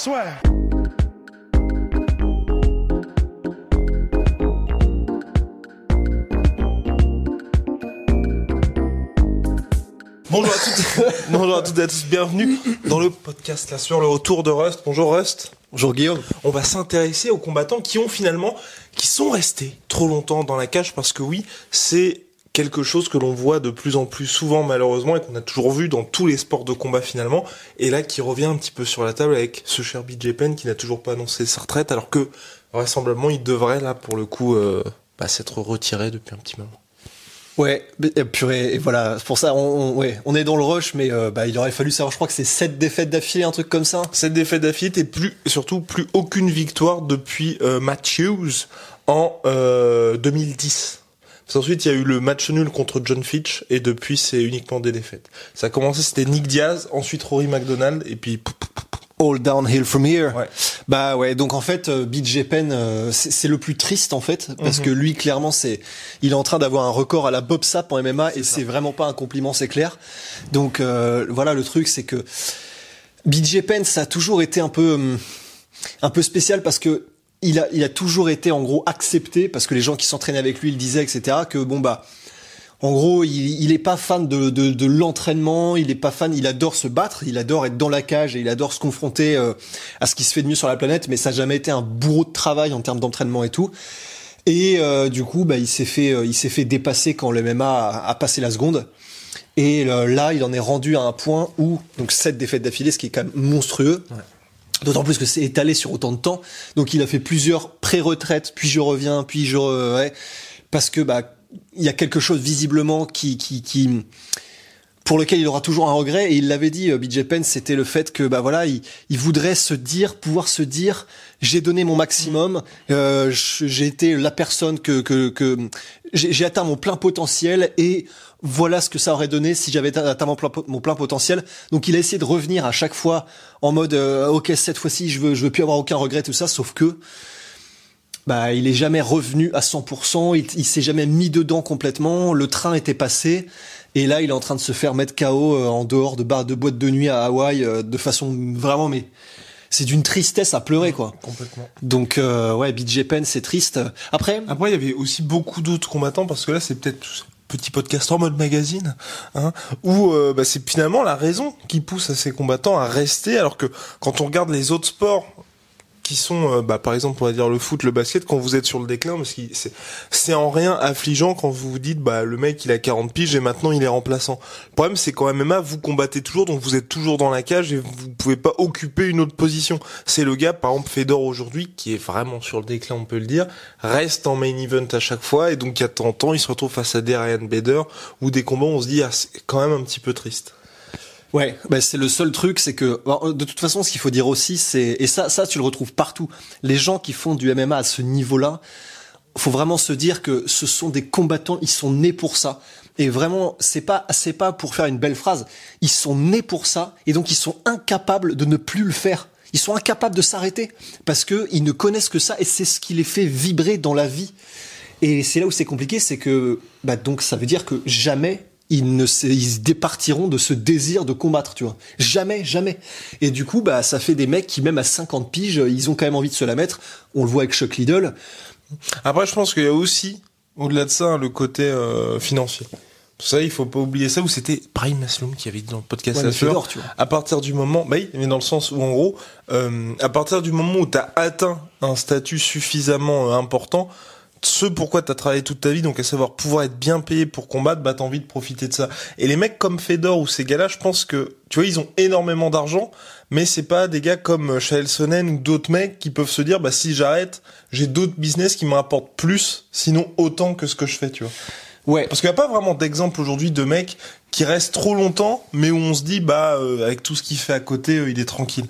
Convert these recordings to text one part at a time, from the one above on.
Swear. Bonjour à toutes, bonjour à toutes et à tous, bienvenue dans le podcast là sur le retour de Rust. Bonjour Rust. Bonjour Guillaume. On va s'intéresser aux combattants qui ont finalement, qui sont restés trop longtemps dans la cage parce que oui, c'est quelque chose que l'on voit de plus en plus souvent malheureusement et qu'on a toujours vu dans tous les sports de combat finalement et là qui revient un petit peu sur la table avec ce cher BJ Penn qui n'a toujours pas annoncé sa retraite alors que vraisemblablement il devrait là pour le coup euh, bah, s'être retiré depuis un petit moment. Ouais, et purée, et voilà, c'est pour ça, on, on, ouais, on est dans le rush, mais euh, bah, il aurait fallu savoir, je crois que c'est sept défaites d'affilée, un truc comme ça. Sept défaites d'affilée et plus, surtout plus aucune victoire depuis euh, Matthews en euh, 2010. Ensuite, il y a eu le match nul contre John Fitch, et depuis, c'est uniquement des défaites. Ça a commencé, c'était Nick Diaz, ensuite Rory McDonald, et puis... All downhill from here. Ouais. Bah ouais, donc en fait, euh, BJ Penn, euh, c'est c'est le plus triste en fait, parce Mhm. que lui, clairement, c'est, il est en train d'avoir un record à la Bob Sapp en MMA, et c'est vraiment pas un compliment, c'est clair. Donc euh, voilà, le truc, c'est que BJ Penn, ça a toujours été un peu, hum, un peu spécial parce que il a, il a toujours été en gros accepté parce que les gens qui s'entraînaient avec lui, le disaient, etc. Que bon bah, en gros, il, il est pas fan de, de, de l'entraînement, il est pas fan, il adore se battre, il adore être dans la cage et il adore se confronter euh, à ce qui se fait de mieux sur la planète, mais ça n'a jamais été un bourreau de travail en termes d'entraînement et tout. Et euh, du coup, bah, il s'est fait, euh, il s'est fait dépasser quand le MMA a, a passé la seconde. Et euh, là, il en est rendu à un point où, donc sept défaites d'affilée, ce qui est quand même monstrueux. D'autant plus que c'est étalé sur autant de temps. Donc il a fait plusieurs pré-retraites, puis je reviens, puis je re- ouais, parce que bah il y a quelque chose visiblement qui qui qui pour lequel il aura toujours un regret. Et il l'avait dit euh, BJ Penn c'était le fait que bah voilà il, il voudrait se dire pouvoir se dire j'ai donné mon maximum euh, je- j'ai été la personne que que, que j'ai j'ai atteint mon plein potentiel et voilà ce que ça aurait donné si j'avais atteint mon plein, mon plein potentiel. Donc il a essayé de revenir à chaque fois en mode euh, ok cette fois-ci je veux je veux plus avoir aucun regret tout ça. Sauf que bah il est jamais revenu à 100%, il, il s'est jamais mis dedans complètement, le train était passé et là il est en train de se faire mettre KO euh, en dehors de bar de boîte de nuit à Hawaï euh, de façon vraiment mais c'est d'une tristesse à pleurer quoi. Complètement. Donc euh, ouais, BJ Penn c'est triste. Après Après, il y avait aussi beaucoup d'autres combattants parce que là, c'est peut-être petit podcast en mode magazine, hein, où euh, bah, c'est finalement la raison qui pousse à ces combattants à rester, alors que quand on regarde les autres sports qui sont, euh, bah, par exemple, on va dire le foot, le basket, quand vous êtes sur le déclin, parce que c'est, en rien affligeant quand vous vous dites, bah, le mec, il a 40 piges et maintenant il est remplaçant. Le problème, c'est qu'en MMA, vous combattez toujours, donc vous êtes toujours dans la cage et vous pouvez pas occuper une autre position. C'est le gars, par exemple, Fedor aujourd'hui, qui est vraiment sur le déclin, on peut le dire, reste en main event à chaque fois, et donc il y a 30 ans, il se retrouve face à des Ryan Bader, ou des combats, où on se dit, ah, c'est quand même un petit peu triste. Ouais, bah c'est le seul truc, c'est que bon, de toute façon, ce qu'il faut dire aussi, c'est et ça, ça tu le retrouves partout. Les gens qui font du MMA à ce niveau-là, faut vraiment se dire que ce sont des combattants, ils sont nés pour ça. Et vraiment, c'est pas, c'est pas pour faire une belle phrase. Ils sont nés pour ça, et donc ils sont incapables de ne plus le faire. Ils sont incapables de s'arrêter parce que ils ne connaissent que ça, et c'est ce qui les fait vibrer dans la vie. Et c'est là où c'est compliqué, c'est que bah donc ça veut dire que jamais ils ne se, ils départiront de ce désir de combattre, tu vois. Jamais, jamais. Et du coup, bah ça fait des mecs qui même à 50 piges, ils ont quand même envie de se la mettre. On le voit avec Chuck Liddell. Après, je pense qu'il y a aussi, au-delà de ça, le côté euh, financier. Ça, il faut pas oublier ça, où c'était Brahim Masloum qui avait dit dans le podcast Ouais, La tu vois. à partir du moment, bah oui, mais dans le sens où en gros, euh, à partir du moment où tu as atteint un statut suffisamment euh, important, ce pourquoi tu as travaillé toute ta vie, donc à savoir pouvoir être bien payé pour combattre, bah t'as envie de profiter de ça. Et les mecs comme Fedor ou ces gars-là, je pense que, tu vois, ils ont énormément d'argent, mais c'est pas des gars comme Chael Sonnen ou d'autres mecs qui peuvent se dire, bah si j'arrête, j'ai d'autres business qui me rapportent plus, sinon autant que ce que je fais, tu vois. Ouais. Parce qu'il n'y a pas vraiment d'exemple aujourd'hui de mec qui reste trop longtemps, mais où on se dit, bah, euh, avec tout ce qu'il fait à côté, euh, il est tranquille.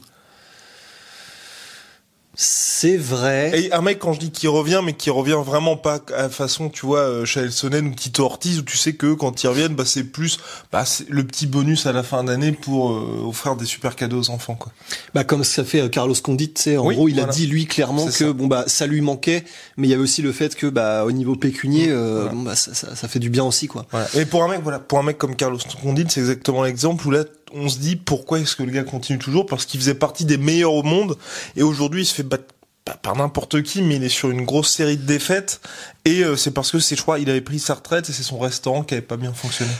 C'est vrai. Et un mec, quand je dis qu'il revient, mais qui revient vraiment pas à façon, tu vois, euh, Chael Sonnen ou Tito Ortiz, où tu sais que quand ils reviennent, bah, c'est plus, bah, le petit bonus à la fin d'année pour euh, offrir des super cadeaux aux enfants, quoi. Bah comme ça fait euh, Carlos Condit, tu sais, en Oui, gros, il voilà. a dit lui clairement que ça. bon bah ça lui manquait, mais il y avait aussi le fait que bah au niveau pécunier, euh, Voilà. bon, bah, ça, ça, ça fait du bien aussi quoi. Voilà. Et pour un mec, voilà, pour un mec comme Carlos Condit, c'est exactement l'exemple où là, on se dit pourquoi est-ce que le gars continue toujours? Parce qu'il faisait partie des meilleurs au monde et aujourd'hui il se fait battre pas par n'importe qui, mais il est sur une grosse série de défaites et euh, c'est parce que je crois, il avait pris sa retraite et c'est son restaurant qui avait pas bien fonctionné.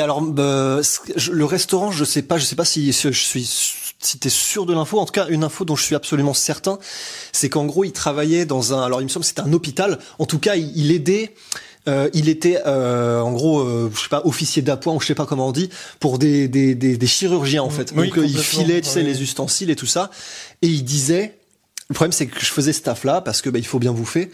Alors je- le restaurant, je sais pas, je sais pas si, je suis si t'es sûr de l'info. En tout cas, une info dont je suis absolument certain, c'est qu'en gros, il travaillait dans un. Alors, il me semble c'était un hôpital. En tout cas, il aidait. Euh, il était euh, en gros, euh, je sais pas, officier d'appoint ou je sais pas comment on dit, pour des des, des, des chirurgiens en fait. Oui, Donc euh, il filait, tu sais, oui. les ustensiles et tout ça, et il disait. Le problème, c'est que je faisais ce taf-là parce que bah, il faut bien bouffer.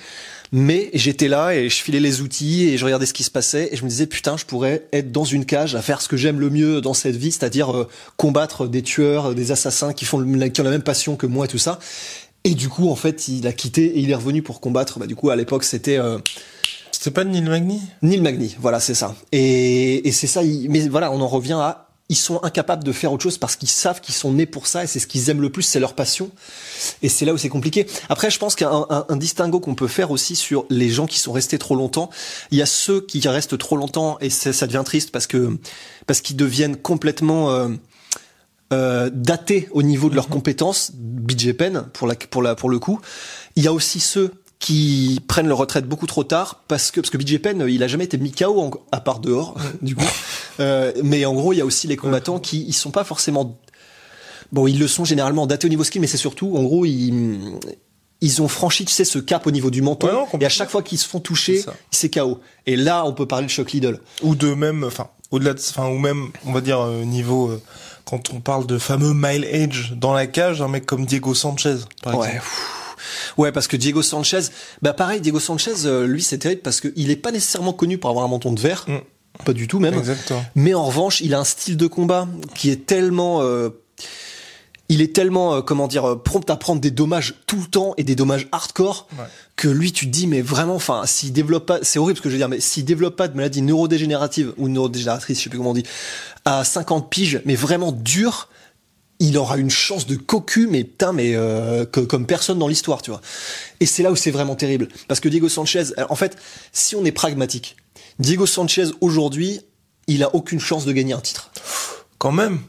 Mais j'étais là et je filais les outils et je regardais ce qui se passait et je me disais putain, je pourrais être dans une cage à faire ce que j'aime le mieux dans cette vie, c'est-à-dire euh, combattre des tueurs, des assassins qui font le- qui ont la même passion que moi et tout ça. Et du coup, en fait, il a quitté et il est revenu pour combattre. Bah, du coup, à l'époque, c'était euh, C'était pas Neil Magny? Neil Magny. Voilà, c'est ça. Et, et c'est ça. il- mais voilà, on en revient à ils sont incapables de faire autre chose parce qu'ils savent qu'ils sont nés pour ça et c'est ce qu'ils aiment le plus, c'est leur passion. Et c'est là où c'est compliqué. Après, je pense qu'il y a un, un- distinguo qu'on peut faire aussi sur les gens qui sont restés trop longtemps. Il y a ceux qui restent trop longtemps et ça devient triste parce que parce qu'ils deviennent complètement euh, euh, datés au niveau de leurs compétences. BJ Penn pour la pour la pour le coup. Il y a aussi ceux qui prennent leur retraite beaucoup trop tard parce que parce que BJ Penn il a jamais été mis KO en- à part dehors du coup. Euh, mais en gros il y a aussi les combattants qui ils sont pas forcément bon ils le sont généralement datés au niveau skill mais c'est surtout en gros ils ils ont franchi tu sais ce cap au niveau du menton Ouais, non, et à chaque fois qu'ils se font toucher c'est KO et là on peut parler de Chuck Liddell ou de même, enfin, au-delà de, enfin, ou même, on va dire euh, niveau, euh, quand on parle de fameux mile age dans la cage, un mec comme Diego Sanchez, par Ouais. exemple. Ouais, parce que Diego Sanchez, bah pareil, Diego Sanchez, euh, lui, c'est terrible parce qu'il est pas nécessairement connu pour avoir un menton de verre, Mm. pas du tout même. Exactement. Mais en revanche, il a un style de combat qui est tellement, euh, il est tellement, euh, comment dire, prompt à prendre des dommages tout le temps et des dommages hardcore Ouais. que lui, tu te dis, mais vraiment, enfin, s'il développe pas, c'est horrible ce que je veux dire, mais s'il développe pas de maladie neurodégénérative ou neurodégénératrice, je sais plus comment on dit, à 50 piges, mais vraiment dur, il aura une chance de cocu, mais putain, mais euh, que- comme personne dans l'histoire, tu vois. Et c'est là où c'est vraiment terrible, parce que Diego Sanchez, alors, en fait, si on est pragmatique, Diego Sanchez aujourd'hui, il a aucune chance de gagner un titre. Quand même.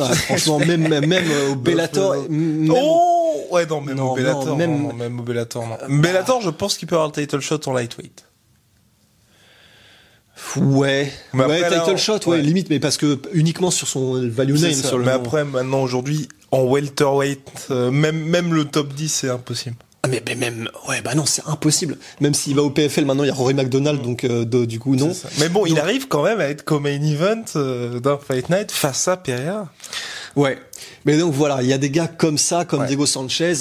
Ah, franchement, même même, même euh, au Bellator, même Oh ouais non même Non, au Bellator non, même- non, non, même au Bellator non. Bellator je pense qu'il peut avoir le title shot en lightweight. Ouais, Mais ouais, après, title shot, ouais, ouais. limite, mais parce que uniquement sur son value name, sur le Mais après maintenant aujourd'hui en welterweight euh, même même le top 10 c'est impossible. Ah, mais, mais même, ouais, bah non, c'est impossible. Même s'il va au PFL maintenant, il y a Rory McDonald, donc euh, de- du coup non. Mais bon, il arrive quand même à être comme main event euh, d'un Fight Night face à Pereira. Ouais. Mais donc voilà, il y a des gars comme ça, comme Ouais. Diego Sanchez.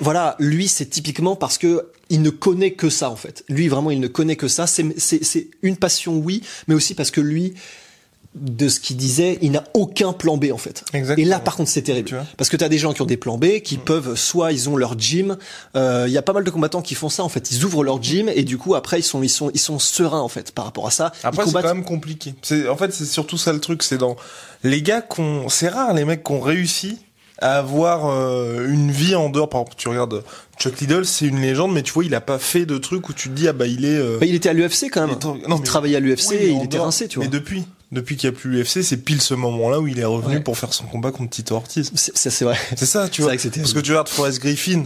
Voilà, lui c'est typiquement parce que il ne connaît que ça en fait. Lui vraiment il ne connaît que ça. C'est une passion oui, mais aussi parce que lui de ce qu'il disait, il n'a aucun plan B en fait. Exactement. Et là par contre c'est terrible Tu parce que tu as des gens qui ont des plans B qui peuvent soit ils ont leur gym, euh, il y a pas mal de combattants qui font ça en fait, ils ouvrent leur gym et du coup après ils sont ils sont ils sont sereins en fait par rapport à ça. Après c'est combattent quand même compliqué. En fait c'est surtout ça le truc, c'est dans les gars qu'on c'est rare les mecs qui ont réussi à avoir euh, une vie en dehors par exemple, tu regardes Chuck Liddell, c'est une légende mais tu vois, il a pas fait de truc où tu te dis ah bah il est euh, Bah, il était à l'UFC quand même. Il non, mais- travaillait à l'UFC oui, et il était dehors. rincé, tu vois. Mais depuis depuis qu'il y a plus l'UFC, c'est pile ce moment-là où il est revenu Ouais. pour faire son combat contre Tito Ortiz. C'est vrai. C'est ça, tu vois. vrai que Parce que tu regardes Forrest Griffin,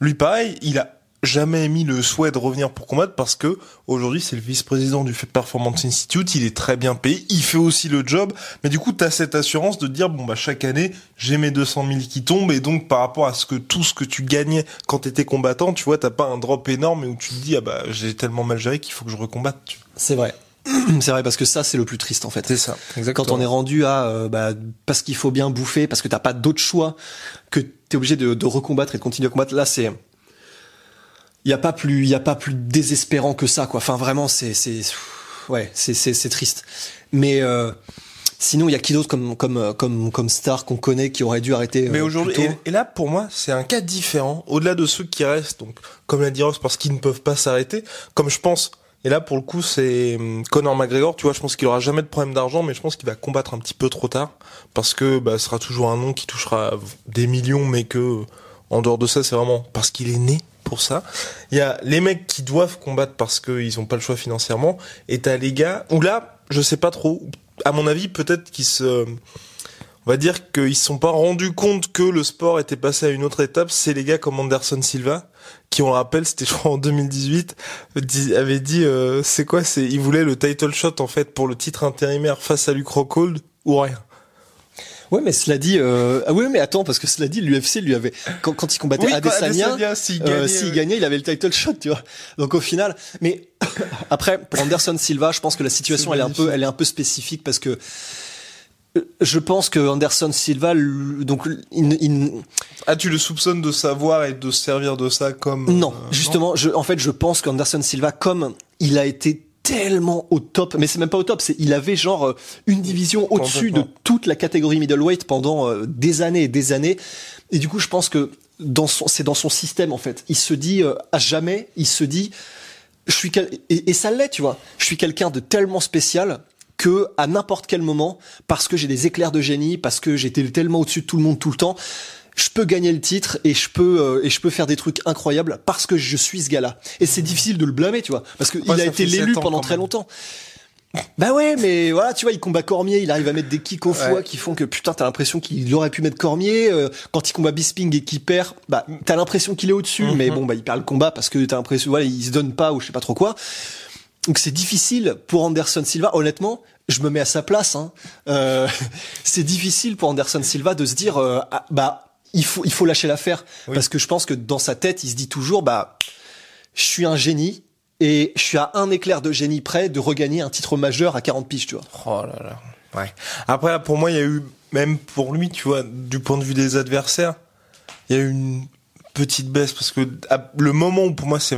lui pareil, il a jamais émis le souhait de revenir pour combattre parce que aujourd'hui c'est le vice-président du Performance Institute, il est très bien payé, il fait aussi le job, mais du coup t'as cette assurance de dire bon bah chaque année j'ai mes 200 000 qui tombent et donc par rapport à ce que tout ce que tu gagnais quand t'étais combattant, tu vois t'as pas un drop énorme et où tu te dis ah bah j'ai tellement mal géré qu'il faut que je recombatte. Tu. C'est vrai. C'est vrai parce que ça c'est le plus triste en fait. ça, Quand on est rendu à euh, bah, parce qu'il faut bien bouffer, parce que t'as pas d'autre choix, que t'es obligé de, de recombattre et de continuer à combattre. Là c'est il y a pas plus il y a pas plus désespérant que ça quoi. Enfin vraiment c'est c'est ouais, c'est c'est c'est triste. Mais euh, sinon, il y a qui d'autre comme comme comme comme star qu'on connaît qui aurait dû arrêter. Mais euh, aujourd'hui, tôt et, et là pour moi, c'est un cas différent. Au-delà de ceux qui restent, donc comme l'a dit Ross, parce qu'ils ne peuvent pas s'arrêter. Comme je pense, et là pour le coup, c'est hum, Conor McGregor. Tu vois, je pense qu'il aura jamais de problème d'argent, mais je pense qu'il va combattre un petit peu trop tard parce que bah, ce sera toujours un nom qui touchera des millions, mais que en dehors de ça, c'est vraiment parce qu'il est né pour ça. Il y a les mecs qui doivent combattre parce qu'ils ont pas le choix financièrement, et t'as les gars où là, je sais pas trop. À mon avis, peut-être qu'ils se on va dire qu'ils se sont pas rendus compte que le sport était passé à une autre étape. C'est les gars comme Anderson Silva qui, on le rappelle, c'était je crois en 2018, dit- avait dit euh, c'est quoi C'est il voulait le title shot en fait pour le titre intérimaire face à Luke Rockhold ou rien. Ouais, mais cela dit, euh... ah ouais, mais attends, parce que cela dit, l'UFC lui avait quand, quand il combattait Oui, Adesanya, Adesanya, s'il euh, gagnait, ouais. gagnait, il avait le title shot, tu vois. Donc au final, mais après pour Anderson Silva, je pense que la situation elle est un peu, elle est un peu spécifique parce que je pense que Anderson Silva, donc il, il- Ah, tu le soupçonnes de savoir et de se servir de ça comme non, euh, justement, je, en fait, je pense qu'Anderson Silva, comme il a été tellement au top, mais c'est même pas au top, c'est il avait genre euh, une division au-dessus de toute la catégorie middleweight pendant euh, des années et des années. Et du coup, je pense que dans son, c'est dans son système en fait. Il se dit euh, à jamais, il se dit, je suis quel... et, et ça l'est, tu vois. Je suis quelqu'un de tellement spécial que à n'importe quel moment, parce que j'ai des éclairs de génie, parce que j'étais tellement au-dessus de tout le monde tout le temps, je peux gagner le titre et je peux euh, et je peux faire des trucs incroyables parce que je suis ce gars-là. Et c'est difficile de le blâmer, tu vois, parce que Ouais, il a été l'élu pendant très longtemps. Bah ouais, mais voilà, tu vois, il combat Cormier, il arrive à mettre des kicks au foie Ouais. qui font que putain, t'as l'impression qu'il aurait pu mettre Cormier. euh, quand il combat Bisping et qu'il perd, bah t'as l'impression qu'il est au-dessus, Mhm. mais bon, bah il perd le combat parce que t'as l'impression, voilà, il se donne pas ou je sais pas trop quoi. Donc c'est difficile pour Anderson Silva. Honnêtement, je me mets à sa place. Hein. Euh, c'est difficile pour Anderson Silva de se dire, euh, ah, bah il faut il faut lâcher l'affaire Oui. parce que je pense que dans sa tête, il se dit toujours, bah je suis un génie et je suis à un éclair de génie près de regagner un titre majeur à 40 piges, tu vois. Oh là là. Ouais. Après, là, pour moi, il y a eu, même pour lui, tu vois, du point de vue des adversaires, il y a eu une petite baisse parce que à- le moment où pour moi c'est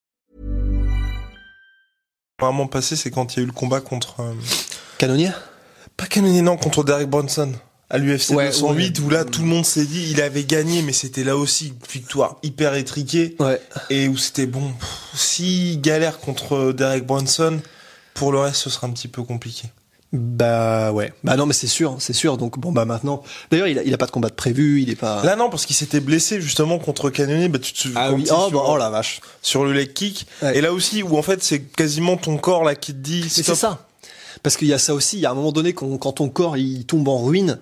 vraiment passé, c'est quand il y a eu le combat contre euh, Canonnier pas Cannonier non contre Derek Bronson à l'UFC Ouais, 208 où là tout le monde s'est dit il avait gagné mais c'était là aussi une victoire hyper étriquée Ouais. et où c'était bon s'il galère contre Derek Bronson pour le reste ce sera un petit peu compliqué. Bah ouais. Bah non, mais c'est sûr, c'est sûr. Donc bon, bah maintenant. D'ailleurs, il a, il a pas de combat de prévu, il est pas. Là non parce qu'il s'était blessé justement contre Cannonier bah tu te ah quand oui. Oh, sur, bah, oh la vache. sur le leg kick Ouais. et là aussi où en fait c'est quasiment ton corps là qui te dit Mais c'est ça. Parce qu'il y a ça aussi. Il y a un moment donné quand, quand ton corps il tombe en ruine.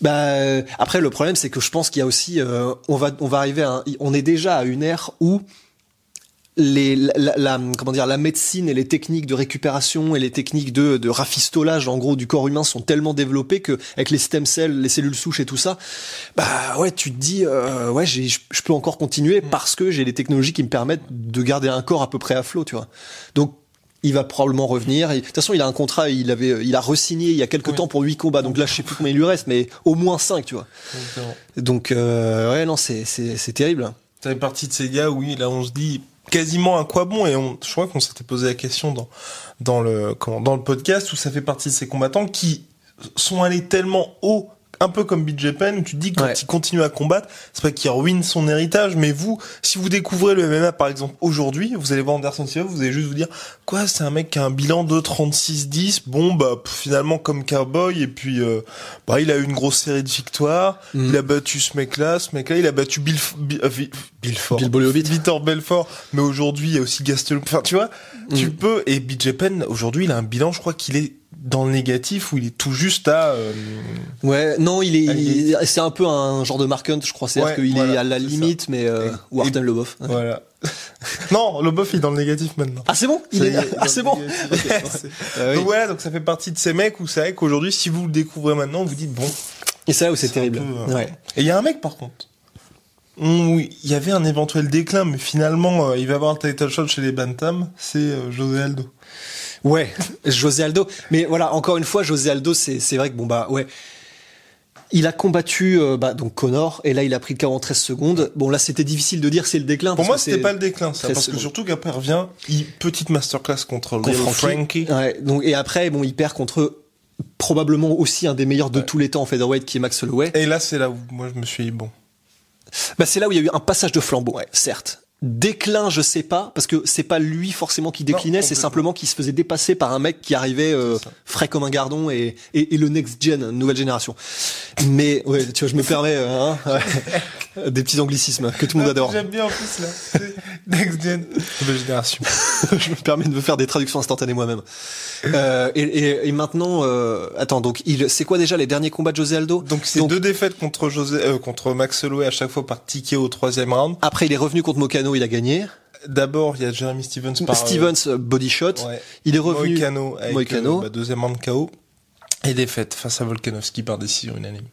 Bah euh, après le problème c'est que je pense qu'il y a aussi euh, on va on va arriver à un- on est déjà à une ère où les la, comment dire la médecine et les techniques de récupération et les techniques de, de rafistolage en gros du corps humain sont tellement développées que avec les stem cells les cellules souches et tout ça bah ouais tu te dis euh, ouais je peux encore continuer parce que j'ai les technologies qui me permettent de garder un corps à peu près à flot tu vois donc il va probablement revenir. Et, de toute façon, il a un contrat, il avait, il a resigné il y a quelques Oui. temps pour huit combats. Donc là, je sais plus combien il lui reste, mais au moins cinq, tu vois. Exactement. Donc euh, ouais, non, c'est c'est c'est terrible. Ça fait partie de ces gars, oui, là on se dit quasiment à quoi bon et on, je crois qu'on s'était posé la question dans dans le comment, dans le podcast où ça fait partie de ces combattants qui sont allés tellement haut un peu comme BJ Penn où tu dis que quand Ouais. il continue à combattre c'est pas qu'il ruine son héritage mais vous si vous découvrez le MMA par exemple aujourd'hui vous allez voir Anderson Silva vous allez juste vous dire quoi c'est un mec qui a un bilan de 36-10 bon bah finalement comme cowboy et puis euh, bah il a eu une grosse série de victoires Mhm. il a battu ce mec là ce mec là il a battu Bill Bill, euh, Vi- Billford Bill Blachowicz. Victor Belfort mais aujourd'hui il y a aussi Gastelum enfin tu vois tu Mhm. peux et BJ Penn aujourd'hui il a un bilan je crois qu'il est dans le négatif où il est tout juste à euh, Ouais, non, il est, c'est un peu un genre de Mark Hunt, je crois. C'est-à-dire Ouais, qu'il est à la limite, mais euh, ou et- Lobov. Ouais. Voilà. Non, le bof il est dans le négatif maintenant. Ah c'est bon? Il Ça est... est, Ah c'est bon négatif. ouais. C'est- Ah oui. Donc voilà, donc ça fait partie de ces mecs où c'est vrai qu'aujourd'hui, si vous le découvrez maintenant, vous dites bon. Et c'est là où c'est terrible. peu, euh, Ouais. Et il y a un mec par contre. Oui, il y avait un éventuel déclin, mais finalement, euh, il va avoir un title shot chez les Bantam, c'est José Aldo. Ouais, José Aldo. Mais voilà, encore une fois, José Aldo, c'est vrai que bon bah ouais. Il a combattu euh, bah, donc Connor et là il a pris le KO en 13 secondes. Bon là c'était difficile de dire c'est le déclin. Pour moi, c'était pas le déclin, ça, 13 parce que secondes. surtout qu'après revient, il, petite masterclass contre, Frankie. Frankie. Ouais, donc et après bon il perd contre probablement aussi un des meilleurs de tous les temps en featherweight qui est Max Holloway. Et là, c'est là où moi je me suis dit, bon. Bah c'est là où il y a eu un passage de flambeau, certes. Déclin, je sais pas, parce que c'est pas lui forcément qui déclinait, c'est simplement qu'il se faisait dépasser par un mec qui arrivait euh, frais comme un gardon et, et, et le next gen, nouvelle génération. Mais ouais, tu vois, je me permets hein, ouais, des petits anglicismes que tout le monde adore. J'aime bien en plus là. Next Gen, nouvelle génération. je me permets de me faire des traductions instantanées moi-même. Euh, et, et, et maintenant, euh, attends, donc il, c'est quoi déjà les derniers combats de José Aldo? Donc c'est deux défaites contre José, euh, contre Max Holloway à chaque fois par ticket au troisième round. Après, il est revenu contre Mokano, il a gagné. D'abord, il y a Jeremy Stevens par euh, Stevens euh, body shot. ouais. Il est revenu. Moicano avec Moicano. euh, bah, deuxième round KO et défaite face à Volkanovski par décision unanime.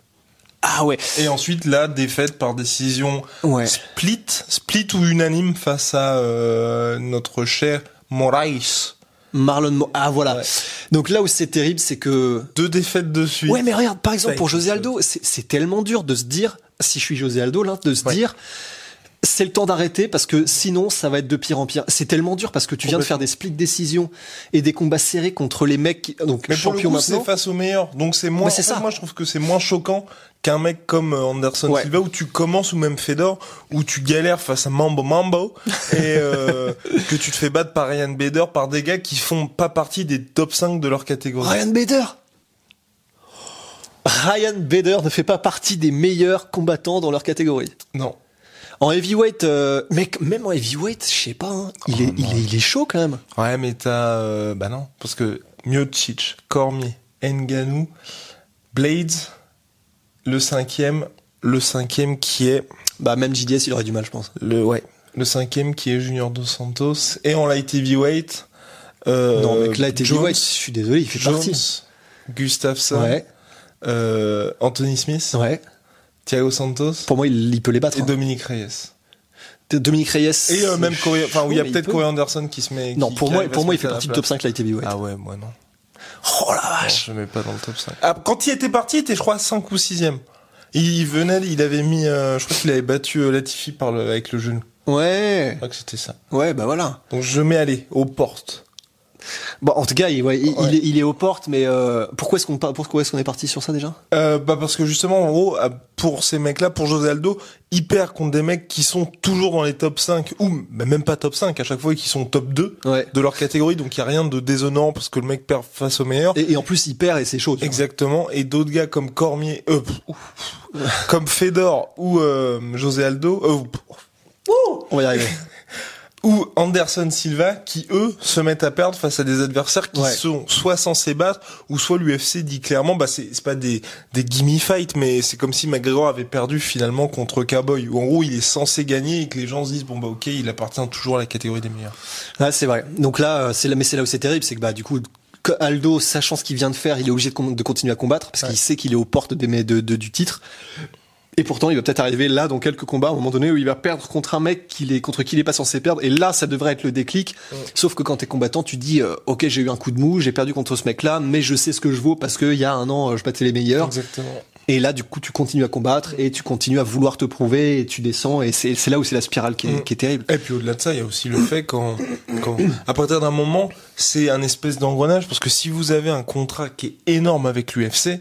Ah ouais. Et ensuite la défaite par décision Ouais. split, split ou unanime face à euh, notre cher Moraes. Marlon Mo- Ah voilà. Ouais. Donc là où c'est terrible, c'est que Deux défaites de suite. Ouais, mais regarde, par exemple, pour José. Aldo, c'est c'est tellement dur de se dire, si je suis José Aldo, là, de se Ouais. dire, c'est le temps d'arrêter parce que sinon, ça va être de pire en pire. C'est tellement dur parce que tu viens de faire des split décisions et des combats serrés contre les mecs, qui- donc Mais pour le champions c'est face aux meilleurs. Donc c'est moins. Mais c'est en fait, ça. Moi, je trouve que c'est moins choquant qu'un mec comme euh, Anderson Ouais. Silva où tu commences ou même Fedor où tu galères face à Mambo Mambo et euh, que tu te fais battre par Ryan Bader par des gars qui font pas partie des top 5 de leur catégorie. Ryan Bader Ryan Bader ne fait pas partie des meilleurs combattants dans leur catégorie. Non. En heavyweight, euh, mec, même en heavyweight, je sais pas, hein, il, est, il, est, il est chaud quand même. Ouais, mais t'as euh, bah non, parce que Miocic, Cormier, Nganou, Blades, le cinquième, le cinquième qui est Bah même JDS, il aurait du mal, je pense. le ouais, le cinquième qui est Junior dos Santos et en light heavyweight. Euh, non, mec, Jones, heavyweight, je suis désolé, il fait Jones, partie. Gustafsson, Ouais, euh, Anthony Smith, ouais. Thiago Santos Pour moi, il, il peut les battre. et hein. Dominique Reyes. Dominique Reyes. Et euh, même Corey, enfin où il y a mais peut-être peut. Corey Anderson qui se met. Non, qui- pour qui moi, pour moi, il fait partie du top 5 light heavyweight. Ah ouais, moi non. Oh la Non, vache. je mets pas dans le top 5. Ah, quand il était parti, il était, je crois, 5 ou 6ème. Il venait, il avait mis, euh, je crois qu'il avait battu euh, Latifi par le, avec le genou. Ouais. Je crois que c'était ça. Ouais, bah voilà. Donc je mets aller aux portes. Bon, en tout cas, il, ouais, il, Ouais. il est, il est aux portes, mais euh, pourquoi est-ce qu'on par- pourquoi est-ce qu'on est parti sur ça déjà? Euh, bah parce que justement, en gros, euh, pour ces mecs-là, pour José Aldo, il perd contre des mecs qui sont toujours dans les top 5, ou bah, même pas top 5 à chaque fois, et qui sont top 2 Ouais. de leur catégorie, donc il y a rien de déshonorant parce que le mec perd face au meilleur. Et, et en plus, il perd et c'est chaud. Exactement. Et d'autres gars comme Cormier, euh, pff, ouf, comme Fedor ou José Aldo, On va y arriver. ou Anderson Silva qui eux se mettent à perdre face à des adversaires qui Ouais. sont soit censés battre ou soit l'UFC dit clairement bah c'est c'est pas des des gimme fights mais c'est comme si McGregor avait perdu finalement contre Cowboy où en gros il est censé gagner et que les gens se disent bon bah OK il appartient toujours à la catégorie des meilleurs. Ouais, c'est vrai. Donc là, euh, c'est là, mais c'est là où c'est terrible, c'est que bah du coup, Aldo, sachant ce qu'il vient de faire, il est obligé de continuer à combattre parce qu'il sait qu'il est aux portes des, de, de- du titre. Et pourtant, il va peut-être arriver là dans quelques combats, à un moment donné où il va perdre contre un mec qu'il est, contre qui il est pas censé perdre. Et là, ça devrait être le déclic. Sauf que quand t'es combattant, tu dis, euh, ok, j'ai eu un coup de mou, j'ai perdu contre ce mec-là, mais je sais ce que je vaux parce qu'il y a un an, euh, je battais les meilleurs. Exactement. Et là, du coup, tu continues à combattre et tu continues à vouloir te prouver et tu descends. Et c'est là où c'est la spirale qui est, Mm. qui est terrible. Et puis au-delà de ça, il y a aussi le fait quand, quand à partir d'un moment, c'est un espèce d'engrenage parce que si vous avez un contrat qui est énorme avec l'UFC,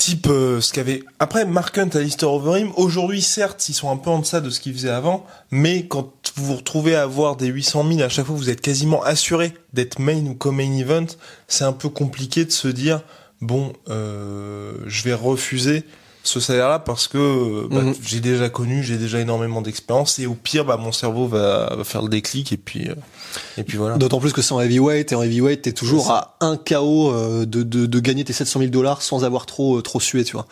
type euh, ce qu'avait après Mark Hunt à Lister Overeem, aujourd'hui certes, ils sont un peu en deçà de ce qu'ils faisaient avant, mais quand vous vous retrouvez à avoir des 800 000 à chaque fois, vous êtes quasiment assuré d'être main ou co-main event, c'est un peu compliqué de se dire bon, euh, je vais refuser ce salaire-là parce que bah, Mhm. j'ai déjà connu, j'ai déjà énormément d'expérience et au pire, bah mon cerveau va, va faire le déclic et puis euh, et puis voilà. D'autant plus que c'est en heavyweight et en heavyweight t'es toujours à un KO euh, de, de, de gagner tes 700 000 dollars sans avoir trop euh, trop sué tu vois.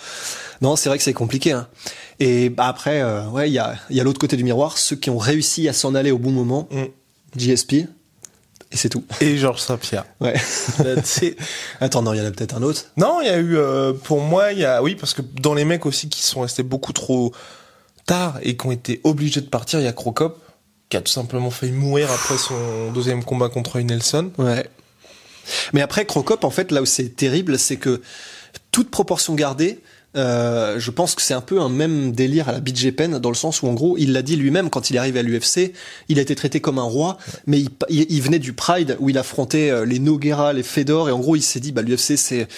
Non c'est vrai que c'est compliqué. Hein. Et bah après euh, ouais il y a y a l'autre côté du miroir ceux qui ont réussi à s'en aller au bon moment. Mm. GSP et c'est tout. Et Georges Saint-Pierre. Ouais. Attends non il y en a peut-être un autre. Non, il y a eu, euh, pour moi, il y a, oui, parce que dans les mecs aussi qui sont restés beaucoup trop tard et qui ont été obligés de partir, il y a Crocop, qui a tout simplement failli mourir après son deuxième combat contre Nelson. Ouais. Mais après, Crocop, en fait, là où c'est terrible, c'est que toute proportion gardée, euh, je pense que c'est un peu un même délire à la BJ Penn, dans le sens où, en gros, il l'a dit lui-même quand il est arrivé à l'UFC, il a été traité comme un roi, mais il, il- il venait du Pride où il affrontait euh, les Noguera, les Fedor, et en gros, il s'est dit, bah, l'UFC, c'est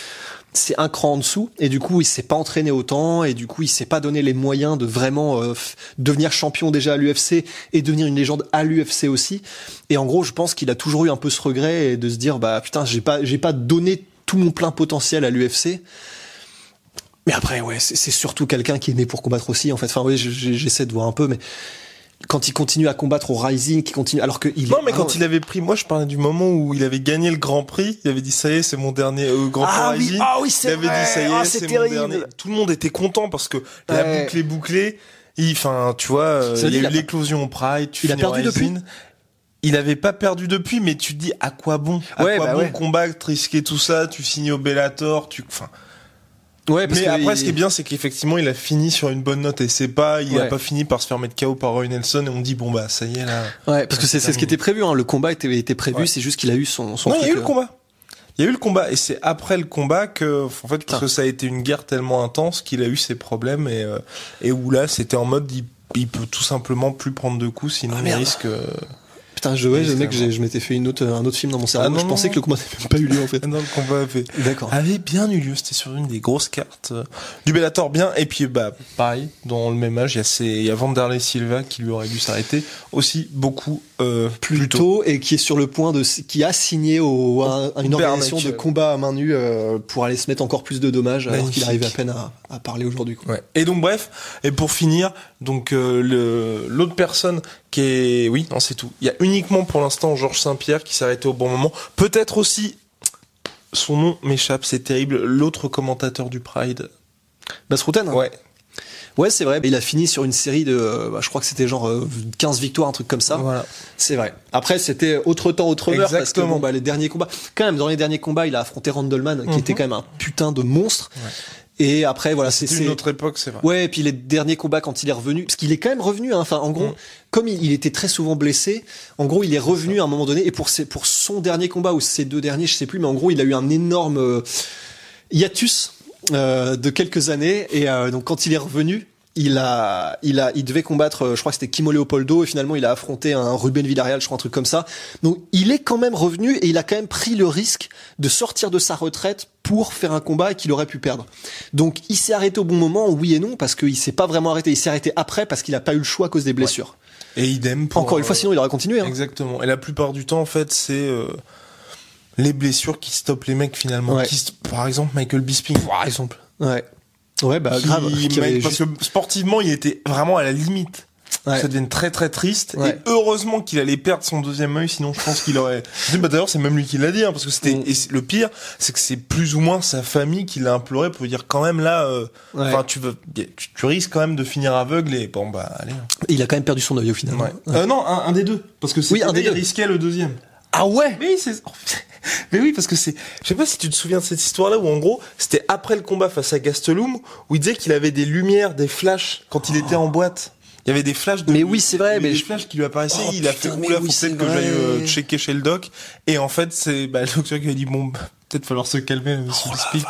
c'est un cran en dessous et du coup il s'est pas entraîné autant et du coup il s'est pas donné les moyens de vraiment euh, devenir champion déjà à l'UFC et devenir une légende à l'UFC aussi. Et en gros je pense qu'il a toujours eu un peu ce regret et de se dire bah putain j'ai pas j'ai pas donné tout mon plein potentiel à l'UFC mais après ouais c'est surtout quelqu'un qui est né pour combattre aussi en fait enfin oui je- je- j'essaie de voir un peu mais quand il continue à combattre au Rising qui continue alors que il Non, est mais quand il avait pris, moi je parlais du moment où il avait gagné le Grand Prix, il avait dit ça y est, c'est mon dernier euh, Grand Prix Ah oui, ah oui, c'est Il avait vrai. dit ça y est, Ah, c'est mon terrible. dernier. Tout le monde était content parce que la boucle est bouclée. Il, enfin, tu vois, euh, il y a eu qu'il l'éclosion au Pride. Tu Il a perdu depuis. Il avait pas perdu depuis, mais tu te dis à quoi bon? À Ouais, quoi bah bon ouais. combattre, risquer tout ça? Tu signes au Bellator, tu, enfin. Ouais parce Mais que après, il- ce qui est bien, c'est qu'effectivement, il a fini sur une bonne note et c'est pas, il a Ouais. pas fini par se faire mettre KO par Roy Nelson et on dit bon bah ça y est là. Ouais, parce que c'est ce qui était prévu. Hein. Le combat était, était prévu. Ouais. C'est juste qu'il a eu son, son non, il y a eu le euh, combat. Il y a eu le combat et c'est après le combat que, en fait, parce que ça a été une guerre tellement intense qu'il a eu ses problèmes et euh, et où là, c'était en mode, il, il peut tout simplement plus prendre de coups, sinon Ah, il risque. euh, Putain, je, ouais, c'est mec, je m'étais fait une autre, un autre film dans mon cerveau. Ah, non, je pensais non. que le combat n'avait même pas eu lieu en fait. dans le combat avait, D'accord. avait bien eu lieu. C'était sur une des grosses cartes euh, du Bellator bien. Et puis, bah, pareil, dans le même âge, il y a, ces, il y a Vanderlei Silva qui lui aurait dû s'arrêter aussi beaucoup euh, plus, tôt. Tôt et qui est sur le point de, qui a signé au, à, à une organisation de combat à main nue euh, pour aller se mettre encore plus de dommages alors qu'il Magnifique. arrive à peine à, à parler aujourd'hui. quoi. Ouais. Et donc bref, et pour finir, donc euh, l'autre personne qui est oui, non c'est tout. Il y a uniquement pour l'instant Georges Saint-Pierre qui s'est arrêté au bon moment. Peut-être aussi son nom m'échappe, c'est terrible, l'autre commentateur du Pride. Basrouten. hein? Ouais. Ouais, c'est vrai. Il a fini sur une série de, euh, bah, je crois que c'était genre euh, 15 victoires, un truc comme ça. Voilà. C'est vrai. Après, c'était autre temps, autre heure, parce que bon, bah, les derniers combats, quand même, dans les derniers combats, il a affronté Randleman, qui Mhm. était quand même un putain de monstre. Et après, voilà, c'est, une autre époque, c'est vrai. ouais, et puis les derniers combats quand il est revenu, parce qu'il est quand même revenu, hein. enfin, en gros, Mhm. comme il, il était très souvent blessé, en gros, il est revenu à un moment donné, et pour ses, pour son dernier combat, ou ses deux derniers, je sais plus, mais en gros, il a eu un énorme euh, hiatus, euh, de quelques années, et euh, donc quand il est revenu, il a, il a, il devait combattre, euh, je crois que c'était Kimo Leopoldo, et finalement il a affronté un Ruben Villarreal, je crois un truc comme ça. Donc il est quand même revenu et il a quand même pris le risque de sortir de sa retraite pour faire un combat qu'il aurait pu perdre. Donc il s'est arrêté au bon moment, oui et non, parce qu'il s'est pas vraiment arrêté. Il s'est arrêté après parce qu'il a pas eu le choix à cause des blessures. Et idem pour Encore une fois, euh, sinon il aurait continué. Hein. Exactement. Et la plupart du temps, en fait, c'est euh, les blessures qui stoppent les mecs finalement. Ouais. Qui par exemple, Michael Bisping, par exemple. Ouais. Ouais, bah Qui- grave. Qui parce juste- que sportivement, il était vraiment à la limite. Ouais. Ça devienne très très triste. Ouais. Et heureusement qu'il allait perdre son deuxième œil, sinon je pense qu'il aurait. Bah, D'ailleurs, c'est même lui qui l'a dit, hein, parce que c'était. Mm. Et c'est- le pire, c'est que c'est plus ou moins sa famille qui l'a imploré pour lui dire quand même là. euh, Ouais. Tu veux, tu, tu risques quand même de finir aveugle et bon bah allez. hein. Il a quand même perdu son œil au final. Ouais. Euh, non, un, un des deux, parce que Oui, un des il deux. risquait le deuxième. Ah ouais. Mais oui, c'est. Mais oui, parce que c'est. Je sais pas si tu te souviens de cette histoire-là où en gros, c'était après le combat face à Gastelum où il disait qu'il avait des lumières, des flashs quand il était en boîte. Il y avait des flashs de Mais oui, c'est vrai, mais des je- flashs qui lui apparaissaient. Oh, il a putain, fait oula, oui, faut c'est peut-être que j'aille euh, checker chez le doc. Et en fait, c'est bah, le docteur qui a dit bon, peut-être falloir se calmer, monsieur Bisping.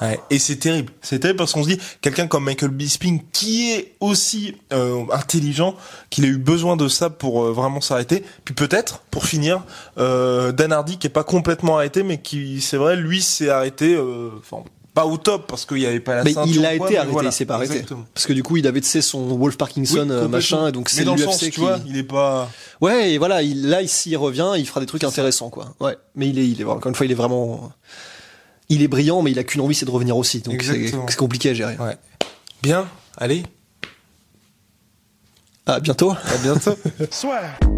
Ouais. Et c'est terrible. C'est terrible parce qu'on se dit quelqu'un comme Michael Bisping qui est aussi euh, intelligent, qu'il a eu besoin de ça pour euh, vraiment s'arrêter. Puis peut-être, pour finir, euh, Dan Hardy qui est pas complètement arrêté, mais qui, c'est vrai, lui s'est arrêté. euh, Enfin, pas au top parce qu'il y avait pas la Mais ceinture. il a quoi, été arrêté, voilà. il s'est pas arrêté. Exactement. Parce que du coup, il avait, tu sais, son Wolf Parkinson, Oui, euh, machin, et donc c'est l'UFC sens, qui... tu vois, il est pas. Ouais, et voilà, il, là, ici, il revient, il fera des trucs intéressants, quoi. Ouais. Mais il est, il est, encore une fois, il est vraiment, il est brillant, mais il a qu'une envie, c'est de revenir aussi. Donc c'est compliqué à gérer. Ouais. Bien, allez. À bientôt. À bientôt. Soit.